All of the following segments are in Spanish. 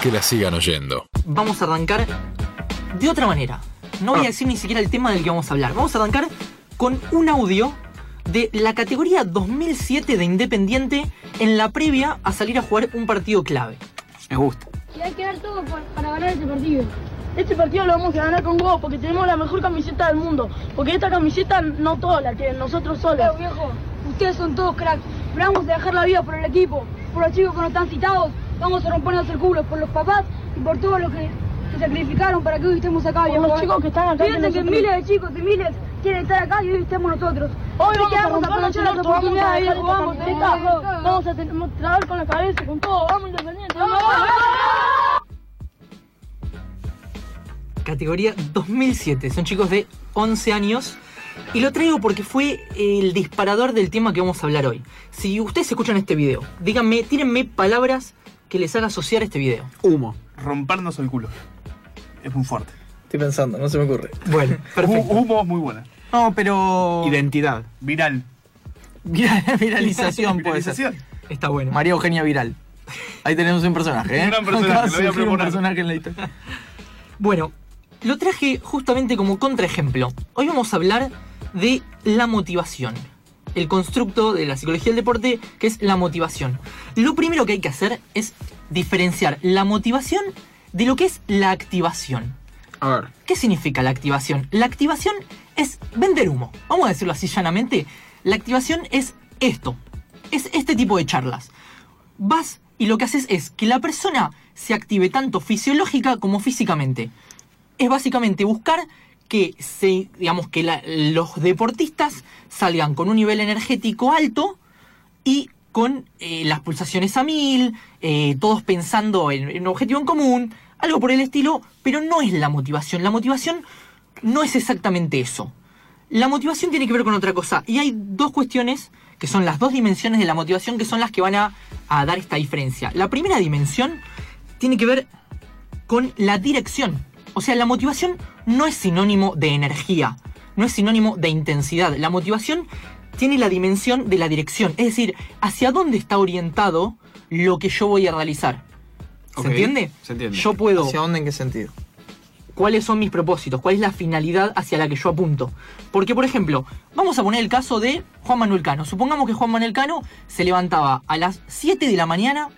que la sigan oyendo. Vamos a arrancar de otra manera. No voy a decir ni siquiera el tema del que vamos a hablar. Vamos a arrancar con un audio de la categoría 2007 de Independiente en la previa a salir a jugar un partido clave. Me gusta. Y hay que dar todo por- para ganar este partido. Este partido lo vamos a ganar con vos porque tenemos la mejor camiseta del mundo. Porque esta camiseta no todos la tienen, nosotros solos. viejo, ustedes son todos cracks. Pero vamos a dejar la vida por el equipo, por los chicos que no están citados. Vamos a rompernos el culo por los papás y por todos los que, que sacrificaron para que hoy estemos acá. Por los chicos que están acá. Fíjense que miles de chicos y miles quieren estar acá y hoy estemos nosotros. Hoy vamos, a aprovechar la oportunidad de ir jugando. Vamos a trabajar con la cabeza, con todo. Vamos independiente. ¡Vamos! Categoría 2007. Son chicos de 11 años. Y lo traigo porque fue el disparador del tema que vamos a hablar hoy. Si ustedes escuchan este video, díganme, tírenme palabras que les haga asociar este video. Humo. Rompernos el culo. Es muy fuerte. Estoy pensando, no se me ocurre. Bueno, perfecto. Hu- Humo es muy buena. No, pero. Identidad. Viral. Vira- viralización puede ser. Viralización. Está bueno. María Eugenia Viral. Ahí tenemos un personaje, ¿eh? Un gran personaje, lo voy a un personaje en la historia. Bueno, lo traje justamente como contraejemplo. Hoy vamos a hablar de la motivación. El constructo de la psicología del deporte, que es la motivación. Lo primero que hay que hacer es diferenciar la motivación de lo que es la activación. A ver. ¿Qué significa la activación? La activación es vender humo. Vamos a decirlo así llanamente. La activación es esto. Es este tipo de charlas. Vas y lo que haces es que la persona se active tanto fisiológica como físicamente. Es básicamente buscar que se, digamos, que los deportistas salgan con un nivel energético alto y con eh, las pulsaciones a mil, eh, todos pensando en, en un objetivo en común, algo por el estilo, pero no es la motivación. La motivación no es exactamente eso. La motivación tiene que ver con otra cosa. Y hay dos cuestiones, que son las dos dimensiones de la motivación, que son las que van a, a dar esta diferencia. La primera dimensión tiene que ver con la dirección. O sea, la motivación no es sinónimo de energía, no es sinónimo de intensidad. La motivación tiene la dimensión de la dirección, es decir, hacia dónde está orientado lo que yo voy a realizar. ¿Se entiende? se entiende. Yo puedo ¿Hacia dónde? ¿En qué sentido? cuáles son mis propósitos, cuál es la finalidad hacia la que yo apunto. Porque, por ejemplo, vamos a poner el caso de Juan Manuel Cano. Supongamos que Juan Manuel Cano se levantaba a las 7 de la mañana,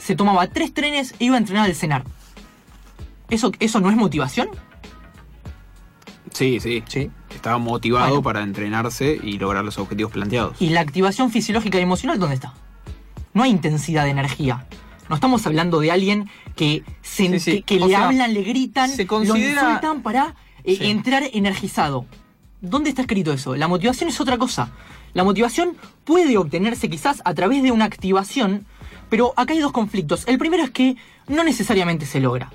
se tomaba tres trenes e iba a entrenar al cenar. ¿Eso, eso no es motivación? Sí, sí. Sí. Estaba motivado Bueno. para entrenarse y lograr los objetivos planteados. ¿Y la activación fisiológica y emocional dónde está? No hay intensidad de energía. No estamos hablando de alguien que, se- Sí, sí. que, le sea, hablan, le gritan, se lo considera- insultan para eh, Sí. entrar energizado. ¿Dónde está escrito eso? La motivación es otra cosa. La motivación puede obtenerse quizás a través de una activación, pero acá hay dos conflictos. El primero es que no necesariamente se logra.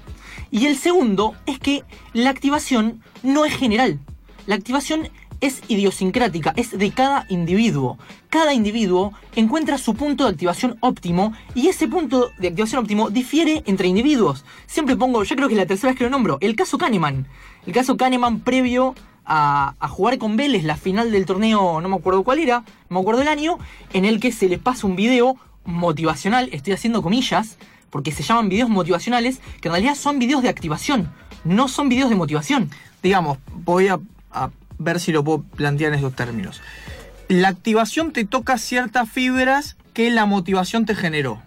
Y el segundo es que la activación no es general. La activación es idiosincrática, es de cada individuo. Cada individuo encuentra su punto de activación óptimo y ese punto de activación óptimo difiere entre individuos. Siempre pongo, yo creo que es la tercera vez que lo nombro, el caso Kahneman. El caso Kahneman previo a, a jugar con Vélez la final del torneo, no me acuerdo cuál era, no me acuerdo el año, en el que se les pasa un video motivacional, estoy haciendo comillas, porque se llaman videos motivacionales, que en realidad son videos de activación, no son videos de motivación. Digamos, voy a, a ver si lo puedo plantear en esos términos. La activación te toca ciertas fibras que la motivación te generó.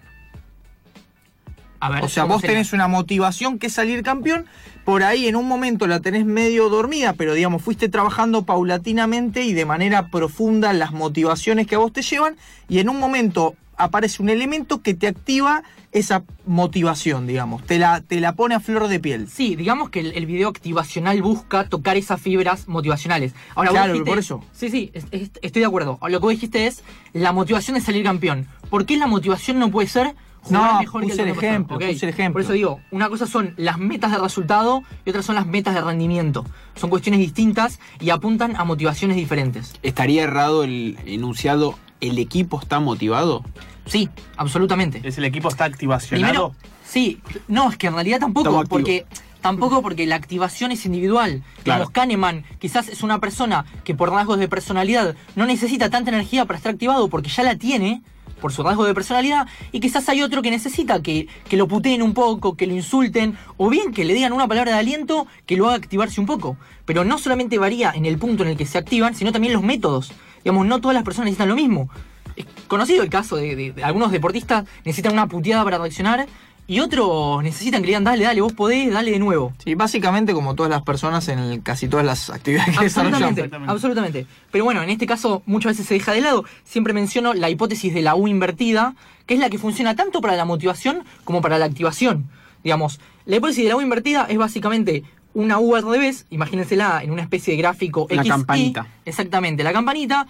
A ver, O sea, ¿cómo vos sería? tenés una motivación que es salir campeón, por ahí en un momento la tenés medio dormida, pero digamos, fuiste trabajando paulatinamente y de manera profunda las motivaciones que a vos te llevan, y en un momento aparece un elemento que te activa esa motivación, digamos, te la, te la pone a flor de piel. Sí, digamos que el, el video activacional busca tocar esas fibras motivacionales. Ahora, Claro, dijiste- por eso. Sí, sí, es- es- estoy de acuerdo. Lo que vos dijiste es la motivación de salir campeón. ¿Por qué la motivación no puede ser jugar No, mejor que puse el torneo ejemplo, puse el ejemplo. Por eso digo, una cosa son las metas de resultado y otras son las metas de rendimiento. Son cuestiones distintas y apuntan a motivaciones diferentes. ¿Estaría errado el enunciado el equipo está motivado? Sí, absolutamente. Es el equipo está activacionado. Primero, sí, no, es que en realidad tampoco, porque tampoco porque la activación es individual. Claro. Digamos, Kahneman quizás es una persona que por rasgos de personalidad no necesita tanta energía para estar activado porque ya la tiene, por su rasgo de personalidad, y quizás hay otro que necesita que, que lo puteen un poco, que lo insulten, o bien que le digan una palabra de aliento que lo haga activarse un poco. Pero no solamente varía en el punto en el que se activan, sino también los métodos. Digamos, no todas las personas necesitan lo mismo. Es conocido el caso de, de- de algunos deportistas necesitan una puteada para reaccionar y otros necesitan que le digan, dale, dale, vos podés, dale de nuevo. Sí, básicamente como todas las personas en el- casi todas las actividades que desarrollamos. Absolutamente, Exactamente. absolutamente. Pero bueno, en este caso muchas veces se deja de lado. Siempre menciono la hipótesis de la U invertida, que es la que funciona tanto para la motivación como para la activación. Digamos, la hipótesis de la U invertida es básicamente una U al revés, imagínensela en una especie de gráfico La XY. campanita. Exactamente, la campanita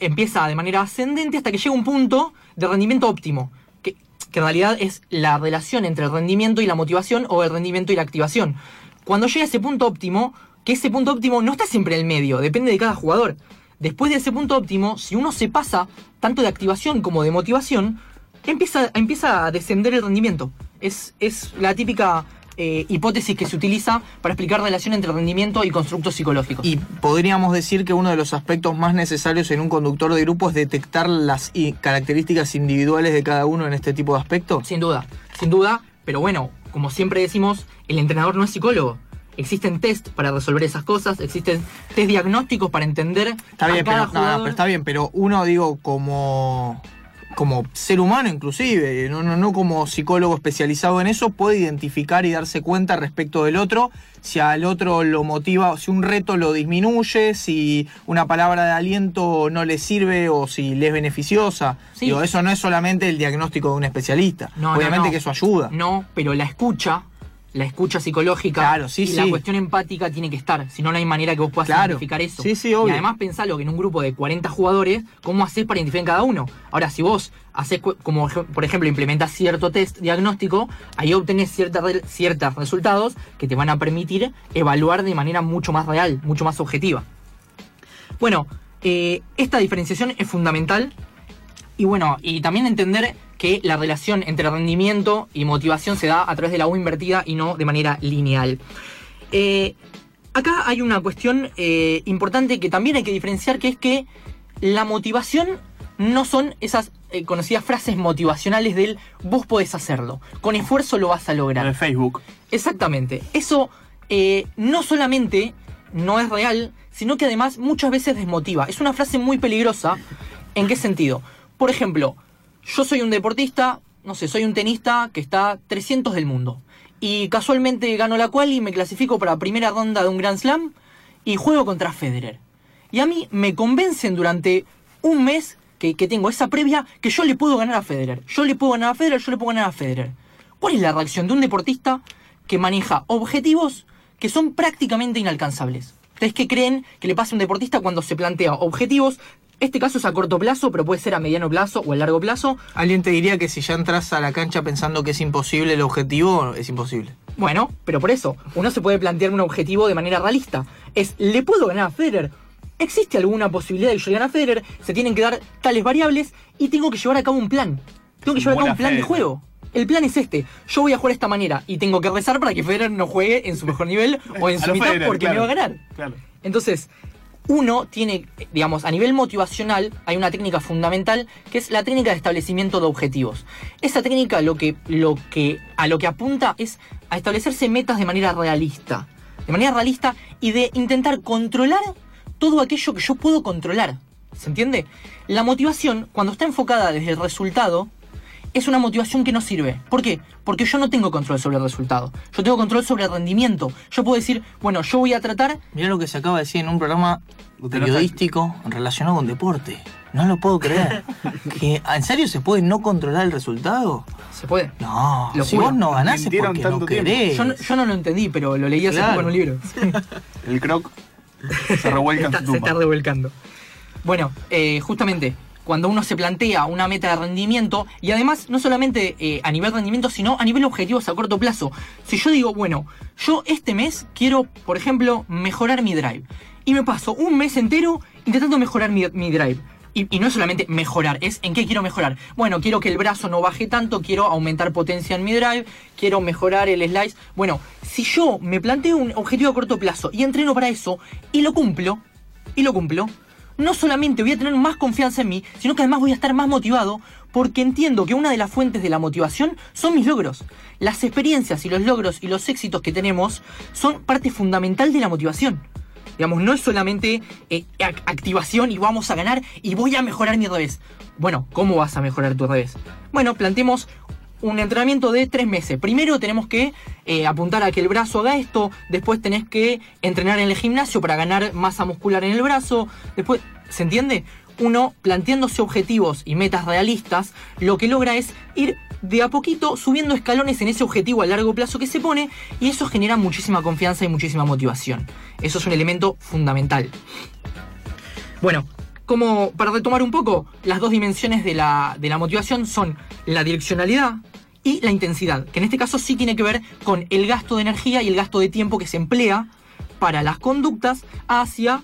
empieza de manera ascendente hasta que llega un punto de rendimiento óptimo, que, que en realidad es la relación entre el rendimiento y la motivación o el rendimiento y la activación. Cuando llega a ese punto óptimo, que ese punto óptimo no está siempre en el medio, depende de cada jugador. Después de ese punto óptimo, si uno se pasa tanto de activación como de motivación, empieza, empieza a descender el rendimiento. Es, es la típica eh, hipótesis que se utiliza para explicar relación entre rendimiento y constructos psicológicos. Y podríamos decir que uno de los aspectos más necesarios en un conductor de grupo es detectar las características individuales de cada uno en este tipo de aspectos. Sin duda, sin duda, pero bueno, como siempre decimos, el entrenador no es psicólogo. Existen test para resolver esas cosas, existen test diagnósticos para entender Está a bien, cada pero, no, no, jugador. pero está bien, pero uno digo como como ser humano inclusive, no, no, no como psicólogo especializado en eso, puede identificar y darse cuenta respecto del otro, si al otro lo motiva, si un reto lo disminuye, si una palabra de aliento no le sirve o si le es beneficiosa. Sí. Digo, eso no es solamente el diagnóstico de un especialista. No, Obviamente que eso ayuda. No, pero la escucha, la escucha psicológica Claro, sí, y la cuestión empática tiene que estar. Si no, no hay manera que vos puedas Claro. identificar eso. Sí, sí, obvio. Y además pensalo que en un grupo de 40 jugadores, ¿cómo haces para identificar en cada uno? Ahora, si vos haces, como por ejemplo, implementas cierto test diagnóstico, ahí obtenés ciertos resultados que te van a permitir evaluar de manera mucho más real, mucho más objetiva. Bueno, eh, esta diferenciación es fundamental y bueno, y también entender que la relación entre rendimiento y motivación se da a través de la U invertida y no de manera lineal. Eh, acá hay una cuestión eh, importante que también hay que diferenciar, que es que la motivación no son esas eh, conocidas frases motivacionales del vos podés hacerlo, con esfuerzo lo vas a Lo lograr. de Facebook. Exactamente. Eso no solamente no es real, sino que además muchas veces desmotiva. Es una frase muy peligrosa. ¿En qué sentido? Por ejemplo, yo soy un deportista, no sé, soy un tenista que está 300 del mundo. Y casualmente gano la cual y me clasifico para primera ronda de un Grand Slam y juego contra Federer. Y a mí me convencen durante un mes que, que tengo esa previa que yo le puedo ganar a Federer. Yo le puedo ganar a Federer, yo le puedo ganar a Federer. ¿Cuál es la reacción de un deportista que maneja objetivos que son prácticamente inalcanzables? ¿Ustedes qué creen que le pasa a un deportista cuando se plantea objetivos? Este caso es a corto plazo, pero puede ser a mediano plazo o a largo plazo. Alguien te diría que si ya entras a la cancha pensando que es imposible el objetivo, es imposible. Bueno, pero por eso, uno se puede plantear un objetivo de manera realista. Es, ¿le puedo ganar a Federer? ¿Existe alguna posibilidad de que yo le gane a Federer? Se tienen que dar tales variables y tengo que llevar a cabo un plan. Tengo que llevar a cabo un plan de juego. El plan es este. Yo voy a jugar de esta manera y tengo que rezar para que Federer no juegue en su mejor nivel o en su mitad Federer, porque claro. me va a ganar. Claro. Entonces, uno tiene, digamos, a nivel motivacional, hay una técnica fundamental que es la técnica de establecimiento de objetivos. Esa técnica lo que, lo que, a lo que apunta es a establecerse metas de manera realista. De manera realista y de intentar controlar todo aquello que yo puedo controlar. ¿Se entiende? La motivación, cuando está enfocada desde el resultado, es una motivación que no sirve. ¿Por qué? Porque yo no tengo control sobre el resultado. Yo tengo control sobre el rendimiento. Yo puedo decir, bueno, yo voy a tratar Mirá lo que se acaba de decir en un programa periodístico relacionado con deporte. No lo puedo creer. ¿Que, ¿En serio se puede no controlar el resultado? Se puede. No, Lo si juro. vos no ganás es porque no tanto tiempo. querés. Yo no, yo no lo entendí, pero lo leí hace Claro. poco en un libro. El croc se revuelca en su se está tumba. revolcando. Bueno, eh, justamente, cuando uno se plantea una meta de rendimiento, y además no solamente eh, a nivel rendimiento, sino a nivel objetivos a corto plazo. Si yo digo, bueno, yo este mes quiero, por ejemplo, mejorar mi drive. Y me paso un mes entero intentando mejorar mi, drive. Y, y no es solamente mejorar, es en qué quiero mejorar. Bueno, quiero que el brazo no baje tanto, quiero aumentar potencia en mi drive, quiero mejorar el slice. Bueno, si yo me planteo un objetivo a corto plazo y entreno para eso y lo cumplo, y lo cumplo, no solamente voy a tener más confianza en mí, sino que además voy a estar más motivado porque entiendo que una de las fuentes de la motivación son mis logros. Las experiencias y los logros y los éxitos que tenemos son parte fundamental de la motivación. Digamos, no es solamente eh, ac- activación y vamos a ganar y voy a mejorar mi revés. Bueno, ¿cómo vas a mejorar tu revés? Bueno, planteemos un entrenamiento de tres meses. Primero tenemos que eh, apuntar a que el brazo haga esto, después tenés que entrenar en el gimnasio para ganar masa muscular en el brazo, después, ¿se entiende? Uno, planteándose objetivos y metas realistas, lo que logra es ir de a poquito subiendo escalones en ese objetivo a largo plazo que se pone y eso genera muchísima confianza y muchísima motivación. Eso es un elemento fundamental. Bueno, como para retomar un poco, las dos dimensiones de la, de la motivación son la direccionalidad y la intensidad, que en este caso sí tiene que ver con el gasto de energía y el gasto de tiempo que se emplea para las conductas hacia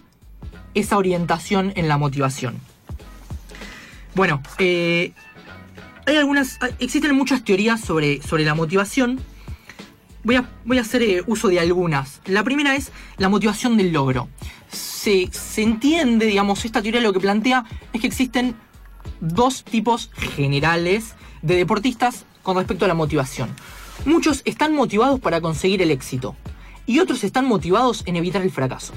esa orientación en la motivación. Bueno, eh, hay algunas, existen muchas teorías sobre, sobre la motivación. Voy a, voy a hacer eh, uso de algunas. La primera es la motivación del logro. Se, se entiende, digamos, esta teoría lo que plantea es que existen dos tipos generales de deportistas con respecto a la motivación. Muchos están motivados para conseguir el éxito y otros están motivados en evitar el fracaso.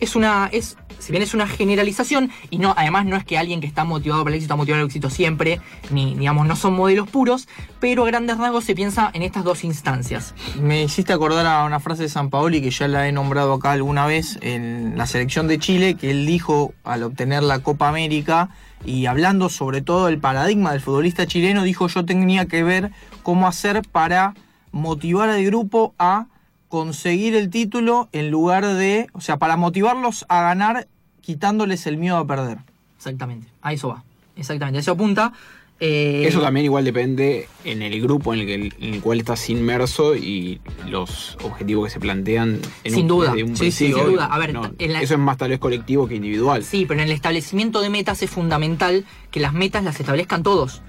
Es una, es, si bien es una generalización y no, además no es que alguien que está motivado para el éxito está motivado al éxito siempre, ni digamos no son modelos puros, pero a grandes rasgos se piensa en estas dos instancias. Me hiciste acordar a una frase de San Paoli que ya la he nombrado acá alguna vez en la selección de Chile, que él dijo al obtener la Copa América y hablando sobre todo del paradigma del futbolista chileno, dijo yo tenía que ver cómo hacer para motivar al grupo a conseguir el título en lugar de, o sea, para motivarlos a ganar quitándoles el miedo a perder. Exactamente, a eso va. Exactamente, a eso apunta. Eh, Eso también igual depende en el grupo en el, que, en el cual estás inmerso y los objetivos que se plantean en Sin un, duda. un Sí, sin duda. A ver, No, en la- Eso es más tal vez colectivo que individual. Sí, pero en el establecimiento de metas es fundamental que las metas las establezcan todos.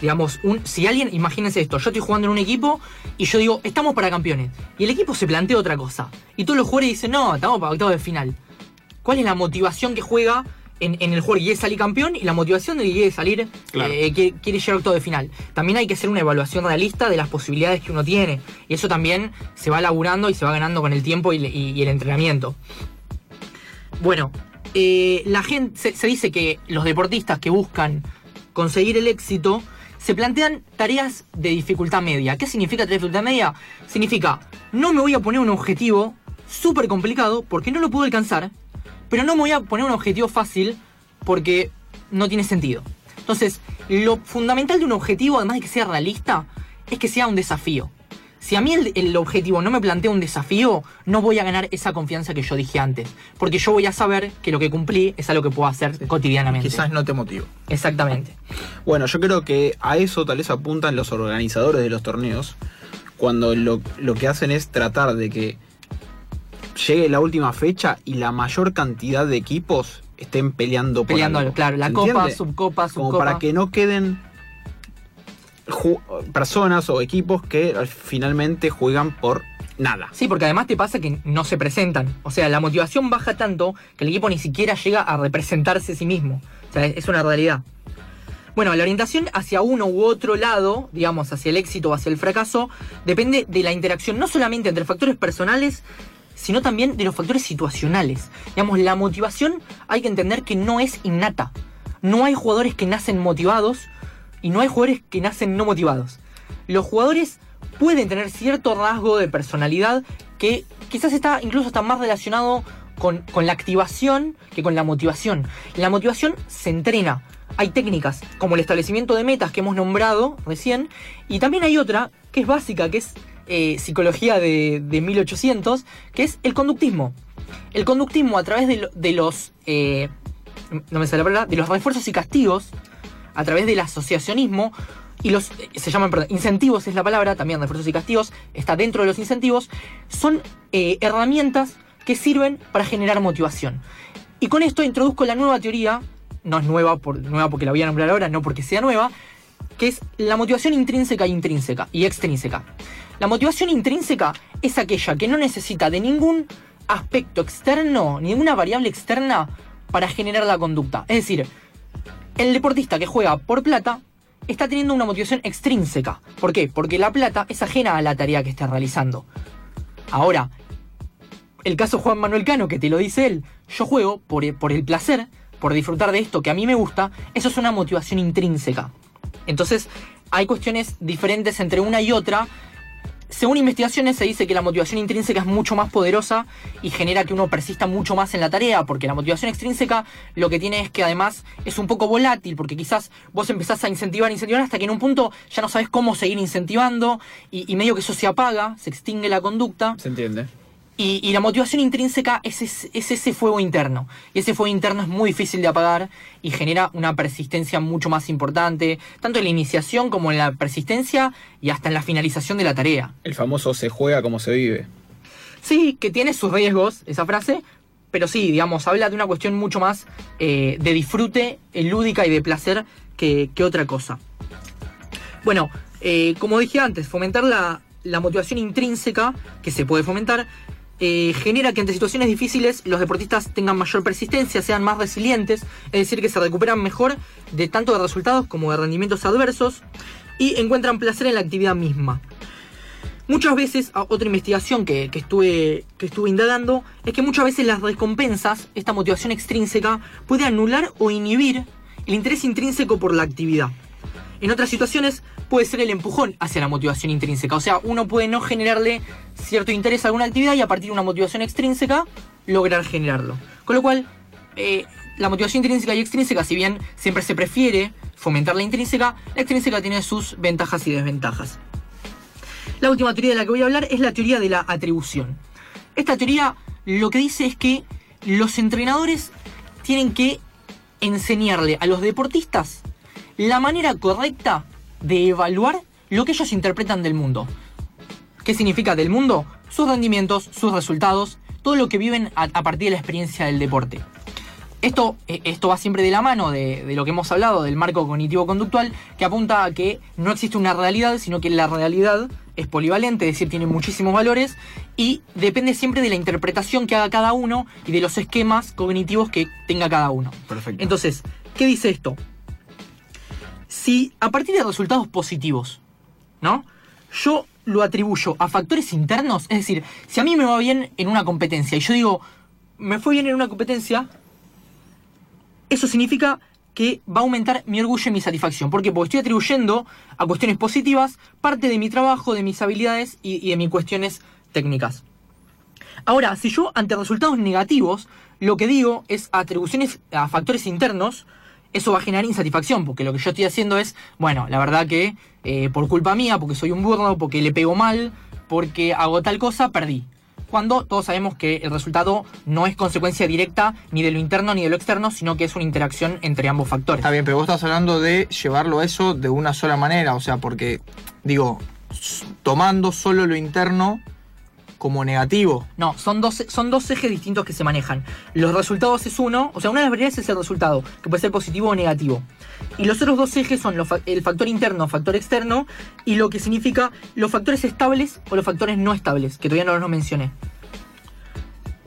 Digamos, un, si alguien, imagínense esto, yo estoy jugando en un equipo y yo digo, estamos para campeones. Y el equipo se plantea otra cosa. Y todos los jugadores dicen, no, estamos para octavos de final. ¿Cuál es la motivación que juega en, en el juego que quiere salir campeón y la motivación de que quiere salir, Claro. eh, quiere llegar a octavos de final? También hay que hacer una evaluación realista de las posibilidades que uno tiene. Y eso también se va laburando y se va ganando con el tiempo y, y- y el entrenamiento. Bueno, eh, la gente se, se dice que los deportistas que buscan conseguir el éxito se plantean tareas de dificultad media. ¿Qué significa tareas de dificultad media? Significa, no me voy a poner un objetivo súper complicado porque no lo puedo alcanzar, pero no me voy a poner un objetivo fácil porque no tiene sentido. Entonces, lo fundamental de un objetivo, además de que sea realista, es que sea un desafío. Si a mí el, el objetivo no me plantea un desafío, no voy a ganar esa confianza que yo dije antes. Porque yo voy a saber que lo que cumplí es algo que puedo hacer cotidianamente. Quizás no te motivo. Exactamente. Bueno, yo creo que a eso tal vez apuntan los organizadores de los torneos, cuando lo, lo que hacen es tratar de que llegue la última fecha y la mayor cantidad de equipos estén peleando por Peleando, algo. claro, la ¿Se copa, entiende? subcopa, Como subcopa. para que no queden personas o equipos que al- finalmente juegan por nada. Sí, porque además te pasa que no se presentan. O sea, la motivación baja tanto que el equipo ni siquiera llega a representarse a sí mismo. O sea, es una realidad. Bueno, la orientación hacia uno u otro lado, digamos, hacia el éxito o hacia el fracaso, depende de la interacción no solamente entre factores personales, sino también de los factores situacionales. Digamos, la motivación hay que entender que no es innata. No hay jugadores que nacen motivados y no hay jugadores que nacen no motivados. Los jugadores pueden tener cierto rasgo de personalidad que quizás está incluso está más relacionado con, con la activación que con la motivación. La motivación se entrena. Hay técnicas como el establecimiento de metas que hemos nombrado recién y también hay otra que es básica, que es eh, psicología de, de 1800, que es el conductismo. El conductismo a través de, lo- de los... eh, no me sale la palabra, de los refuerzos y castigos, a través del asociacionismo, y los, se llaman, incentivos es la palabra, también refuerzos y castigos, está dentro de los incentivos, son eh, herramientas que sirven para generar motivación. Y con esto introduzco la nueva teoría, no es nueva, por, nueva porque la voy a nombrar ahora, no porque sea nueva, que es la motivación intrínseca e intrínseca y extrínseca. La motivación intrínseca es aquella que no necesita de ningún aspecto externo, ninguna variable externa para generar la conducta. Es decir, el deportista que juega por plata está teniendo una motivación extrínseca. ¿Por qué? Porque la plata es ajena a la tarea que está realizando. Ahora, el caso Juan Manuel Cano, que te lo dice él, yo juego por, el placer, por disfrutar de esto que a mí me gusta, eso es una motivación intrínseca. Entonces, hay cuestiones diferentes entre una y otra. Según investigaciones se dice que la motivación intrínseca es mucho más poderosa y genera que uno persista mucho más en la tarea, porque la motivación extrínseca lo que tiene es que además es un poco volátil, porque quizás vos empezás a incentivar, incentivar hasta que en un punto ya no sabes cómo seguir incentivando y, y medio que eso se apaga, se extingue la conducta. ¿Se entiende? Y, y la motivación intrínseca es, es- es ese fuego interno. Y ese fuego interno es muy difícil de apagar y genera una persistencia mucho más importante, tanto en la iniciación como en la persistencia y hasta en la finalización de la tarea. El famoso se juega como se vive. Sí, que tiene sus riesgos, esa frase, pero sí, digamos, habla de una cuestión mucho más eh, de disfrute, eh, lúdica y de placer que, que otra cosa. Bueno, eh, como dije antes, fomentar la, la motivación intrínseca, que se puede fomentar, eh, genera que ante situaciones difíciles los deportistas tengan mayor persistencia, sean más resilientes, es decir, que se recuperan mejor de tanto de resultados como de rendimientos adversos y encuentran placer en la actividad misma. Muchas veces, otra investigación que, que estuve, que estuve indagando, es que muchas veces las recompensas, esta motivación extrínseca, puede anular o inhibir el interés intrínseco por la actividad. En otras situaciones puede ser el empujón hacia la motivación intrínseca. O sea, uno puede no generarle cierto interés a alguna actividad y a partir de una motivación extrínseca lograr generarlo. Con lo cual, eh, la motivación intrínseca y extrínseca, si bien siempre se prefiere fomentar la intrínseca, la extrínseca tiene sus ventajas y desventajas. La última teoría de la que voy a hablar es la teoría de la atribución. Esta teoría lo que dice es que los entrenadores tienen que enseñarle a los deportistas la manera correcta de evaluar lo que ellos interpretan del mundo. ¿Qué significa del mundo? Sus rendimientos, sus resultados, todo lo que viven a, a partir de la experiencia del deporte. Esto, eh, esto va siempre de la mano de, de lo que hemos hablado, del marco cognitivo-conductual, que apunta a que no existe una realidad, sino que la realidad es polivalente, es decir, tiene muchísimos valores y depende siempre de la interpretación que haga cada uno y de los esquemas cognitivos que tenga cada uno. Perfecto. Entonces, ¿qué dice esto? Si a partir de resultados positivos, ¿no? Yo lo atribuyo a factores internos, es decir, si a mí me va bien en una competencia y yo digo, me fue bien en una competencia, eso significa que va a aumentar mi orgullo y mi satisfacción. ¿Por qué? Porque estoy atribuyendo a cuestiones positivas parte de mi trabajo, de mis habilidades y, y de mis cuestiones técnicas. Ahora, si yo ante resultados negativos, lo que digo es atribuciones a factores internos, eso va a generar insatisfacción, porque lo que yo estoy haciendo es, bueno, la verdad que eh, por culpa mía, porque soy un burro, porque le pego mal, porque hago tal cosa, perdí. Cuando todos sabemos que el resultado no es consecuencia directa ni de lo interno ni de lo externo, sino que es una interacción entre ambos factores. Está bien, pero vos estás hablando de llevarlo a eso de una sola manera, o sea, porque, digo, tomando solo lo interno como negativo. No, son dos, son dos ejes distintos que se manejan. Los resultados es uno, o sea, una de las variables es el resultado, que puede ser positivo o negativo. Y los otros dos ejes son el factor interno, factor externo, y lo que significa los factores estables o los factores no estables, que todavía no los mencioné.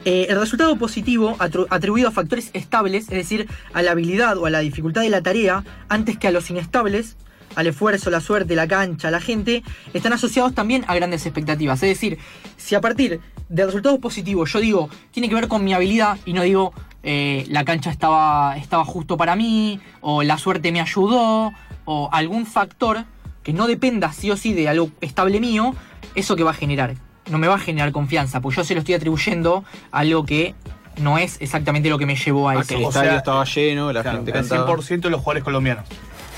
Eh, el resultado positivo atribuido a factores estables, es decir, a la habilidad o a la dificultad de la tarea, antes que a los inestables, al esfuerzo, la suerte, la cancha, la gente, están asociados también a grandes expectativas. Es decir, si a partir del resultado positivo yo digo, tiene que ver con mi habilidad y no digo, eh, la cancha estaba, estaba justo para mí, o la suerte me ayudó, o algún factor que no dependa sí o sí de algo estable mío, eso que va a generar. No me va a generar confianza, pues yo se lo estoy atribuyendo a algo que no es exactamente lo que me llevó a Ah, eso. que el o estadio sea, estaba lleno, la Claro, gente el cantaba. 100% de los jugadores colombianos.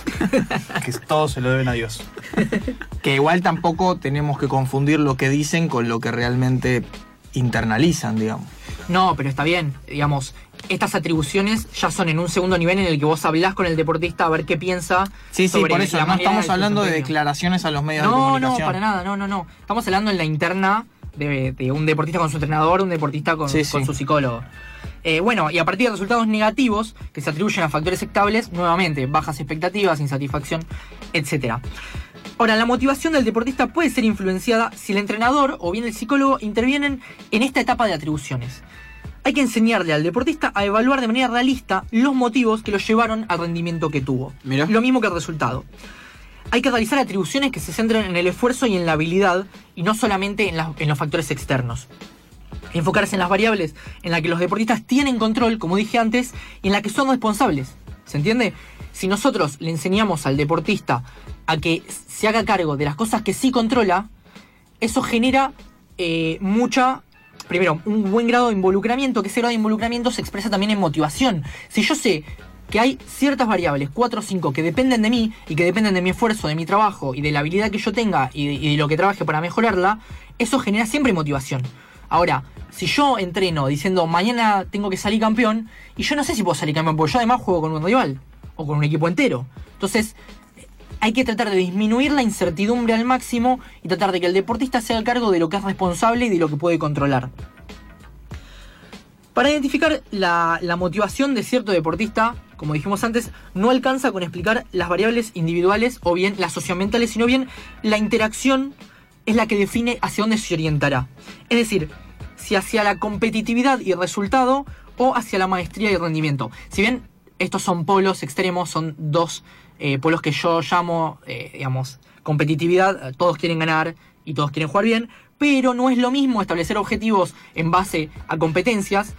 que todos se lo deben a Dios. Que igual tampoco tenemos que confundir lo que dicen con lo que realmente internalizan, digamos. No, pero está bien. Digamos, estas atribuciones ya son en un segundo nivel en el que vos hablás con el deportista a ver qué piensa. Sí, sí, sobre por eso no estamos hablando de declaraciones a los medios de No, no, comunicación. para nada, no, no, no. Estamos hablando en la interna de, de un deportista con su entrenador, un deportista con, Sí, con sí. su psicólogo. Eh, bueno, y a partir de resultados negativos que se atribuyen a factores estables, nuevamente, bajas expectativas, insatisfacción, etc. Ahora, la motivación del deportista puede ser influenciada si el entrenador o bien el psicólogo intervienen en esta etapa de atribuciones. Hay que enseñarle al deportista a evaluar de manera realista los motivos que lo llevaron al rendimiento que tuvo. Mirá. Lo mismo que el resultado. Hay que realizar atribuciones que se centren en el esfuerzo y en la habilidad y no solamente en los factores externos. Enfocarse en las variables en las que los deportistas tienen control, como dije antes, y en las que son responsables. ¿Se entiende? Si nosotros le enseñamos al deportista a que se haga cargo de las cosas que sí controla, eso genera eh, mucha. Primero, un buen grado de involucramiento, que ese grado de involucramiento se expresa también en motivación. Si yo sé que hay ciertas variables, 4 o 5, que dependen de mí y que dependen de mi esfuerzo, de mi trabajo y de la habilidad que yo tenga y de, y de lo que trabaje para mejorarla, eso genera siempre motivación. Ahora, si yo entreno diciendo mañana tengo que salir campeón, y yo no sé si puedo salir campeón, porque yo además juego con un rival o con un equipo entero. Entonces, hay que tratar de disminuir la incertidumbre al máximo y tratar de que el deportista se haga cargo de lo que es responsable y de lo que puede controlar. Para identificar la, la motivación de cierto deportista, como dijimos antes, no alcanza con explicar las variables individuales o bien las socioambientales, sino bien la interacción es la que define hacia dónde se orientará. Es decir, si hacia la competitividad y resultado o hacia la maestría y rendimiento. Si bien estos son polos extremos, son dos eh, polos que yo llamo, eh, digamos, competitividad, eh, todos quieren ganar y todos quieren jugar bien, pero no es lo mismo establecer objetivos en base a competencias,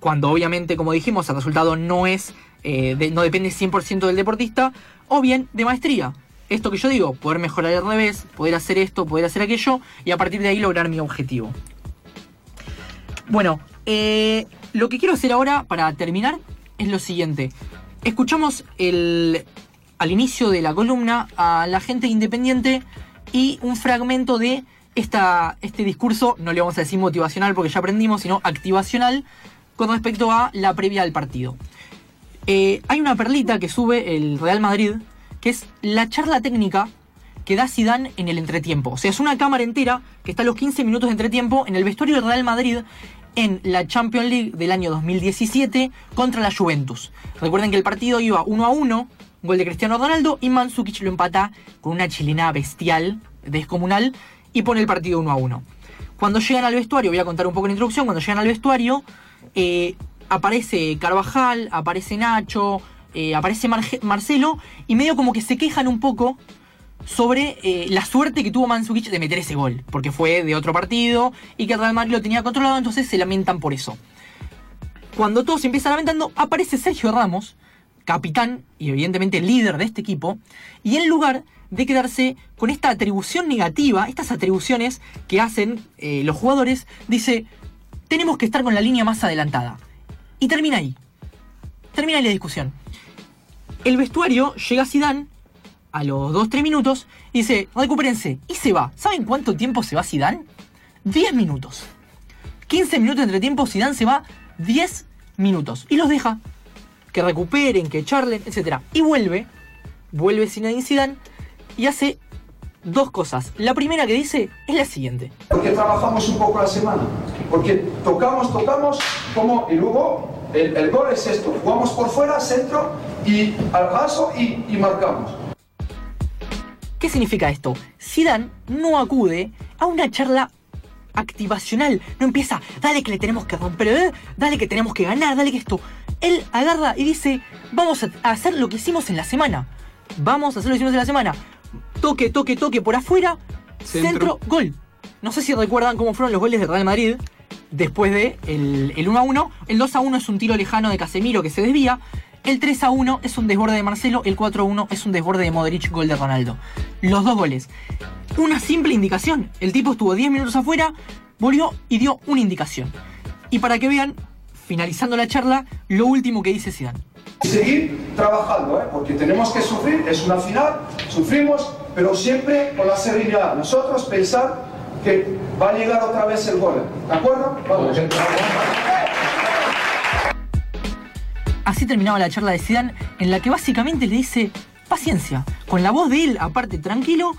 cuando obviamente, como dijimos, el resultado no es, eh, de- no depende 100% del deportista, o bien de maestría. Esto que yo digo, poder mejorar el revés, poder hacer esto, poder hacer aquello, y a partir de ahí lograr mi objetivo. Bueno, eh, lo que quiero hacer ahora para terminar es lo siguiente. Escuchamos el, al inicio de la columna a la gente independiente y un fragmento de esta, este discurso, no le vamos a decir motivacional porque ya aprendimos, sino activacional con respecto a la previa al partido. Eh, hay una perlita que sube el Real Madrid, que es la charla técnica que da Zidane en el entretiempo. O sea, es una cámara entera que está a los 15 minutos de entretiempo en el vestuario del Real Madrid en la Champions League del año 2017 contra la Juventus. Recuerden que el partido iba 1 a 1, gol de Cristiano Ronaldo y Mandzukic lo empata con una chilena bestial, descomunal, y pone el partido 1 a 1. Cuando llegan al vestuario, voy a contar un poco la introducción, cuando llegan al vestuario, eh, aparece Carvajal, aparece Nacho, eh, aparece Marcelo, y medio como que se quejan un poco sobre eh, la suerte que tuvo Mandzukic de meter ese gol, porque fue de otro partido y que Real Madrid lo tenía controlado, entonces se lamentan por eso. Cuando todos empiezan lamentando, aparece Sergio Ramos, capitán y evidentemente líder de este equipo, y en lugar de quedarse con esta atribución negativa, estas atribuciones que hacen eh, los jugadores, dice, tenemos que estar con la línea más adelantada. Y termina ahí. Termina ahí la discusión. El vestuario llega Zidane a los 2-3 minutos y dice, recupérense. Y se va. ¿Saben cuánto tiempo se va Zidane? 10 minutos. 15 minutos de entretiempo, Zidane se va 10 minutos. Y los deja. Que recuperen, que charlen, etc. Y vuelve. Vuelve Zinedine Zidane y hace dos cosas. La primera que dice es la siguiente. Porque trabajamos un poco la semana. Porque tocamos, tocamos, como, y luego el, el gol es esto. Jugamos por fuera, centro y al gaso y, y marcamos. ¿Qué significa esto? Zidane no acude a una charla activacional. No empieza, dale que le tenemos que romper, ¿eh? dale que tenemos que ganar, dale que esto. Él agarra y dice, vamos a a hacer lo que hicimos en la semana. Vamos a hacer lo que hicimos en la semana. Toque, toque, toque por afuera. Centro, Centro. gol. No sé si recuerdan cómo fueron los goles del Real Madrid después de el, el 1 a 1. El 2 a 1 es un tiro lejano de Casemiro que se desvía. El 3 a 1 es un desborde de Marcelo. El 4 a 1 es un desborde de Modric, gol de Ronaldo. Los dos goles. Una simple indicación. El tipo estuvo 10 minutos afuera, volvió y dio una indicación. Y para que vean, finalizando la charla, lo último que dice Zidane. Seguir trabajando, ¿eh? porque tenemos que sufrir, es una final, sufrimos, pero siempre con la serenidad. Nosotros pensar que va a llegar otra vez el gol. ¿De acuerdo? Vamos. Así terminaba la charla de Zidane, en la que básicamente le dice, paciencia, con la voz de él, aparte tranquilo,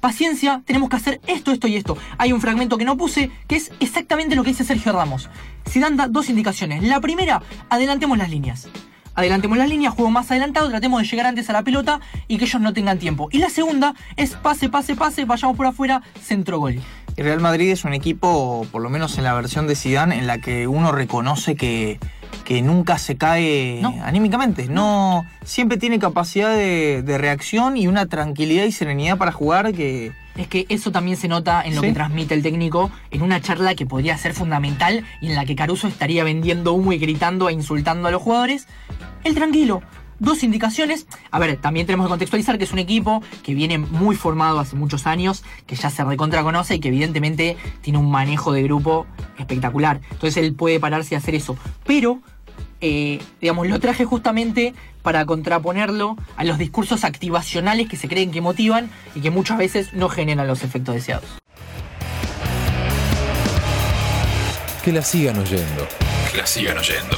paciencia, tenemos que hacer esto, esto y esto. Hay un fragmento que no puse, que es exactamente lo que dice Sergio Ramos. Zidane da dos indicaciones. La primera, adelantemos las líneas. Adelantemos las líneas, juego más adelantado, tratemos de llegar antes a la pelota y que ellos no tengan tiempo. Y la segunda es pase, pase, pase, vayamos por afuera, centro gol. El Real Madrid es un equipo, por lo menos en la versión de Zidane, en la que uno reconoce que, que nunca se cae No. anímicamente. No, siempre tiene capacidad de, de reacción y una tranquilidad y serenidad para jugar que Es que eso también se nota en lo Sí. que transmite el técnico en una charla que podría ser fundamental y en la que Caruso estaría vendiendo humo y gritando e insultando a los jugadores. El tranquilo. Dos indicaciones. A ver, también tenemos que contextualizar que es un equipo que viene muy formado hace muchos años, que ya se recontra conoce y que evidentemente tiene un manejo de grupo espectacular. Entonces él puede pararse y hacer eso. Pero eh, digamos, lo traje justamente para contraponerlo a los discursos activacionales que se creen que motivan y que muchas veces no generan los efectos deseados. Que la sigan oyendo. Que la sigan oyendo.